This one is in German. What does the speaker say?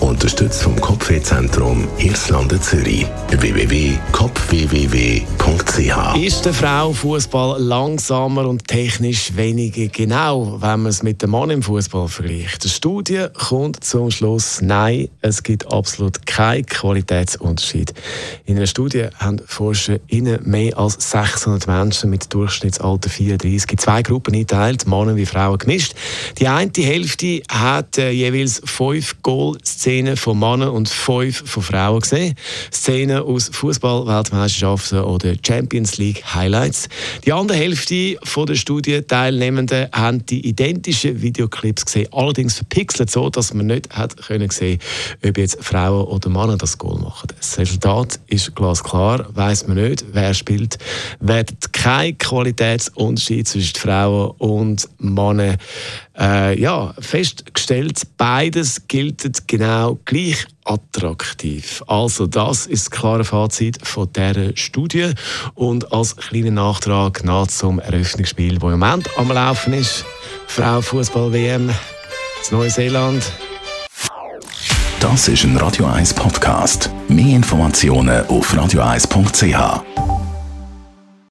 Unterstützt vom Kopfwehzentrum Irlande Zürich. www.kopfwww.ch Ist der Frau Fußball langsamer und technisch weniger genau, wenn man es mit dem Mann im Fußball vergleicht? Die Studie kommt zum Schluss, nein, es gibt absolut keinen Qualitätsunterschied. In einer Studie haben Forscher in mehr als 600 Menschen mit Durchschnittsalter 34 in zwei Gruppen eingeteilt, Männer wie Frauen gemischt. Die eine Hälfte hat äh, jeweils fünf Goal-Szenen Szenen von Männern und fünf von Frauen gesehen. Szenen aus Fußball-Weltmeisterschaften oder Champions League Highlights. Die andere Hälfte der Studienteilnehmenden haben die identischen Videoclips gesehen, allerdings verpixelt so, dass man nicht hat können sehen, ob jetzt Frauen oder Männer das Goal machen. Das Resultat ist glasklar, weiß man nicht, wer spielt, wird kein Qualitätsunterschied zwischen Frauen und Männern äh, ja, festgestellt, beides gilt genau gleich attraktiv. Also das ist das klare Fazit von dieser Studie und als kleiner Nachtrag nach zum Eröffnungsspiel, das im Moment am Laufen ist, Frau Fußball WM, in Neuseeland. Das ist ein Radio 1 Podcast. Mehr Informationen auf radio1.ch.